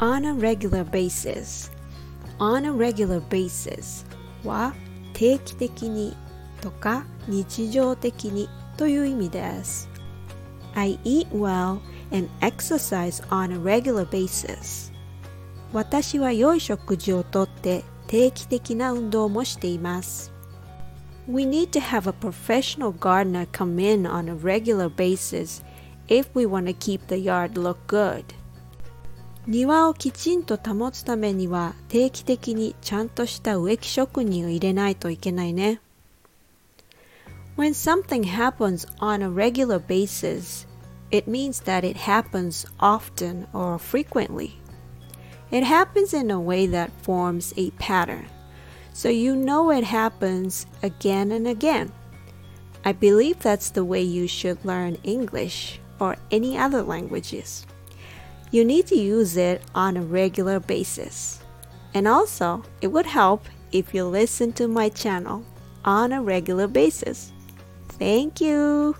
on a regular basis on a regular basis は定期的にとか日常的にという意味です I eat well and exercise on a regular basis 私は良い食事をとって定期的な運動もしています We need to have a professional gardener come in on a regular basis if we want to keep the yard look good 庭をきちんと保つためには定期的にちゃんとした植木職人を入れないといけないね。When something happens on a regular basis, it means that it happens often or frequently. It happens in a way that forms a pattern, so you know it happens again and again. I believe that's the way you should learn English or any other languages. You need to use it on a regular basis. And also, it would help if you listen to my channel on a regular basis. Thank you.